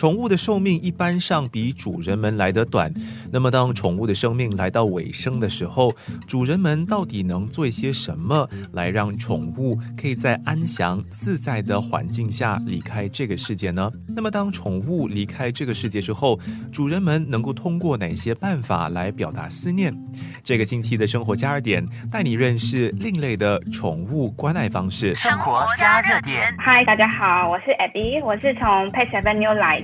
宠物的寿命一般上比主人们来得短。那么，当宠物的生命来到尾声的时候，主人们到底能做一些什么，来让宠物可以在安详自在的环境下离开这个世界呢？那么，当宠物离开这个世界之后，主人们能够通过哪些办法来表达思念？这个星期的生活加热点带你认识另类的宠物关爱方式。生活加热点，嗨，大家好，我是 Abby，我是从 Pet Avenue 来。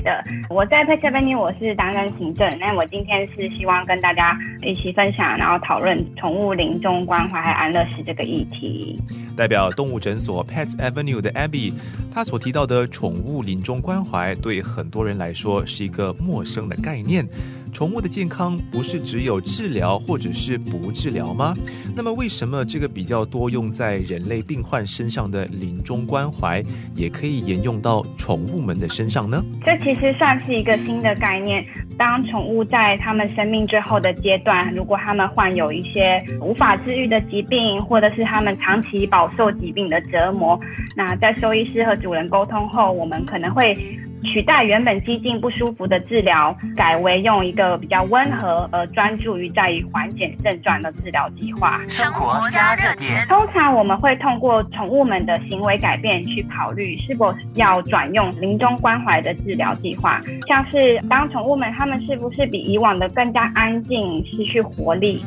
我在 Pet Avenue 我是担任行政，那我今天是希望跟大家一起分享，然后讨论宠物临终关怀和安乐死这个议题。代表动物诊所 Pets Avenue 的 Abby，他所提到的宠物临终关怀，对很多人来说是一个陌生的概念。宠物的健康不是只有治疗或者是不治疗吗？那么为什么这个比较多用在人类病患身上的临终关怀，也可以沿用到宠物们的身上呢？这其实算是一个新的概念。当宠物在他们生命最后的阶段，如果他们患有一些无法治愈的疾病，或者是他们长期饱受疾病的折磨，那在兽医师和主人沟通后，我们可能会。取代原本激进不舒服的治疗，改为用一个比较温和而专注于在于缓解症状的治疗计划。生活加热点。通常我们会通过宠物们的行为改变去考虑是否要转用临终关怀的治疗计划，像是当宠物们它们是不是比以往的更加安静、失去活力。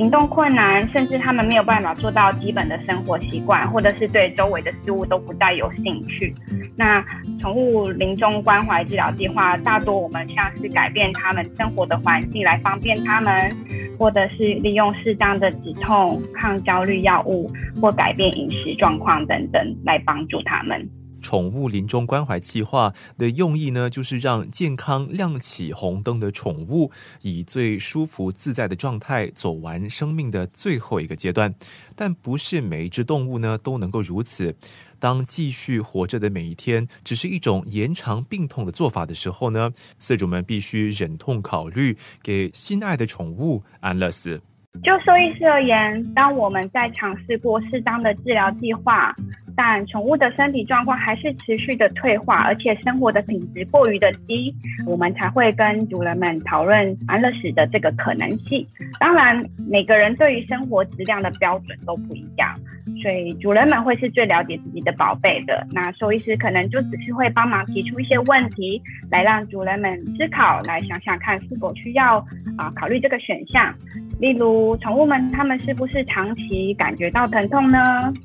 行动困难，甚至他们没有办法做到基本的生活习惯，或者是对周围的事物都不再有兴趣。那宠物临终关怀治疗计划，大多我们像是改变他们生活的环境来方便他们，或者是利用适当的止痛、抗焦虑药物，或改变饮食状况等等来帮助他们。宠物临终关怀计划的用意呢，就是让健康亮起红灯的宠物，以最舒服自在的状态走完生命的最后一个阶段。但不是每一只动物呢都能够如此。当继续活着的每一天只是一种延长病痛的做法的时候呢，饲主们必须忍痛考虑给心爱的宠物安乐死。就兽医师而言，当我们在尝试过适当的治疗计划。但宠物的身体状况还是持续的退化，而且生活的品质过于的低，我们才会跟主人们讨论安乐死的这个可能性。当然，每个人对于生活质量的标准都不一样，所以主人们会是最了解自己的宝贝的。那兽医师可能就只是会帮忙提出一些问题，来让主人们思考，来想想看是否需要啊考虑这个选项。例如，宠物们他们是不是长期感觉到疼痛呢？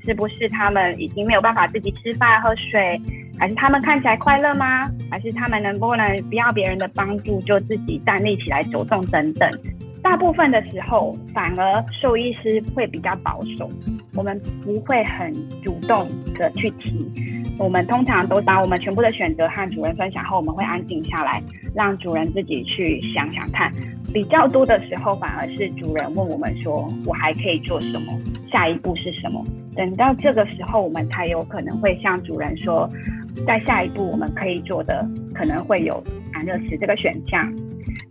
是不是他们已经没有办法自己吃饭喝水？还是他们看起来快乐吗？还是他们能不能不要别人的帮助就自己站立起来走动等等？大部分的时候，反而兽医师会比较保守，我们不会很主动的去提。我们通常都把我们全部的选择和主人分享后，我们会安静下来，让主人自己去想想看。比较多的时候，反而是主人问我们说：“我还可以做什么？下一步是什么？”等到这个时候，我们才有可能会向主人说：“在下一步我们可以做的，可能会有安乐死这个选项。”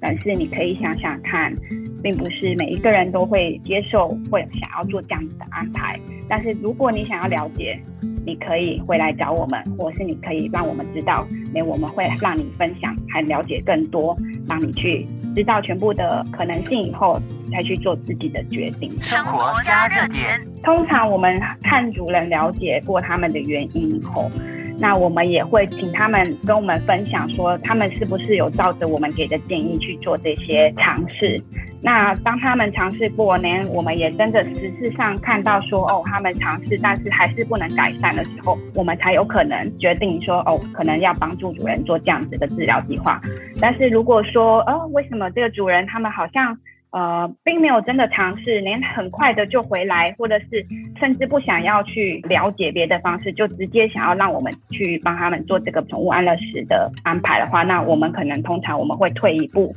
但是你可以想想看，并不是每一个人都会接受或想要做这样子的安排。但是如果你想要了解，你可以回来找我们，或是你可以让我们知道，那我们会让你分享，还了解更多，让你去知道全部的可能性以后，再去做自己的决定。生活加热点，通常我们看主人了解过他们的原因以后。那我们也会请他们跟我们分享，说他们是不是有照着我们给的建议去做这些尝试。那当他们尝试过年，我们也真的实质上看到说，哦，他们尝试，但是还是不能改善的时候，我们才有可能决定说，哦，可能要帮助主人做这样子的治疗计划。但是如果说，哦，为什么这个主人他们好像？呃，并没有真的尝试，连很快的就回来，或者是甚至不想要去了解别的方式，就直接想要让我们去帮他们做这个宠物安乐死的安排的话，那我们可能通常我们会退一步。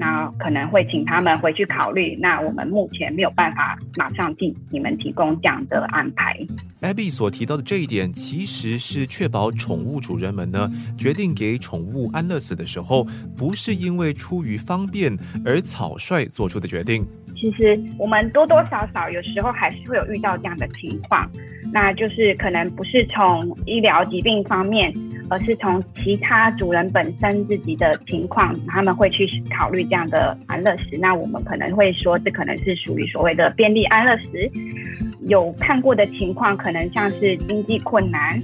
那可能会请他们回去考虑。那我们目前没有办法马上替你们提供这样的安排。Abby 所提到的这一点，其实是确保宠物主人们呢决定给宠物安乐死的时候，不是因为出于方便而草率做出的决定。其实我们多多少少有时候还是会有遇到这样的情况，那就是可能不是从医疗疾病方面，而是从其他主人本身自己的情况，他们会去考虑这样的安乐死。那我们可能会说，这可能是属于所谓的便利安乐死。有看过的情况，可能像是经济困难，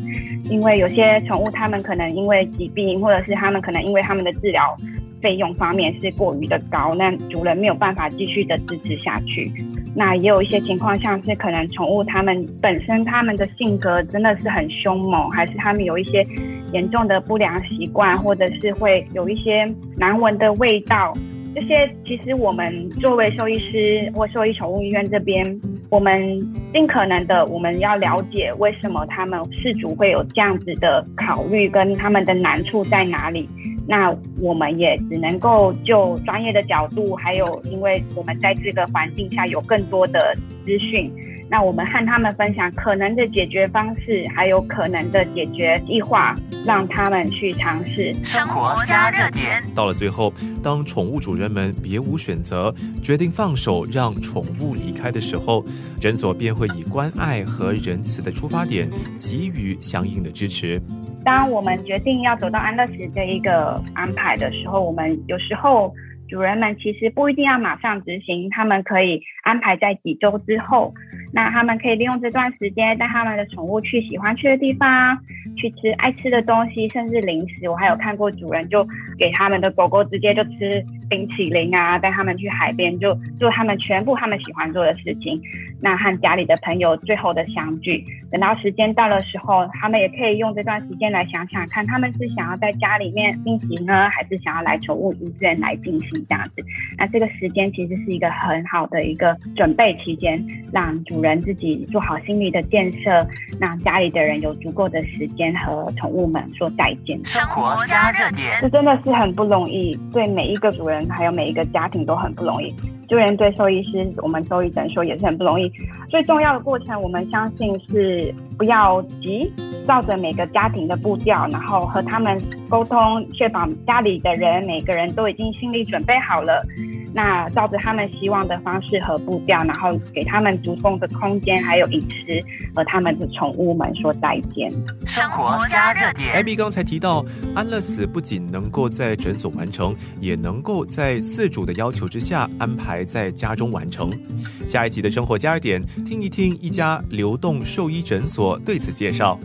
因为有些宠物它们可能因为疾病，或者是他们可能因为他们的治疗费用方面是过于的高，那主人没有办法继续的支持下去。那也有一些情况，像是可能宠物它们本身它们的性格真的是很凶猛，还是它们有一些严重的不良习惯，或者是会有一些难闻的味道。这些其实我们作为兽医师或兽医宠物医院这边，我们尽可能的我们要了解为什么他们事主会有这样子的考虑，跟他们的难处在哪里。那我们也只能够就专业的角度，还有因为我们在这个环境下有更多的资讯。那我们和他们分享可能的解决方式，还有可能的解决计划，让他们去尝试。生活加热点。到了最后，当宠物主人们别无选择，决定放手让宠物离开的时候，诊所便会以关爱和仁慈的出发点，给予相应的支持。当我们决定要走到安乐死这一个安排的时候，我们有时候。主人们其实不一定要马上执行，他们可以安排在几周之后。那他们可以利用这段时间带他们的宠物去喜欢去的地方，去吃爱吃的东西，甚至零食。我还有看过主人就给他们的狗狗直接就吃冰淇淋啊，带他们去海边就做他们全部他们喜欢做的事情。那和家里的朋友最后的相聚，等到时间到的时候，他们也可以用这段时间来想想看，他们是想要在家里面进行呢，还是想要来宠物医院来进行这样子。那这个时间其实是一个很好的一个准备期间，让主人自己做好心理的建设，让家里的人有足够的时间和宠物们说再见。生活加热点，这真的是很不容易，对每一个主人还有每一个家庭都很不容易。就连对兽医师，我们兽医诊所也是很不容易。最重要的过程，我们相信是不要急，照着每个家庭的步调，然后和他们沟通，确保家里的人每个人都已经心理准备好了。那照着他们希望的方式和步调，然后给他们足够的空间，还有饮食，和他们的宠物们说再见。生活加热点。艾比刚才提到，安乐死不仅能够在诊所完成，也能够在饲主的要求之下安排在家中完成。下一集的生活加热点，听一听一家流动兽医诊所我对此介绍。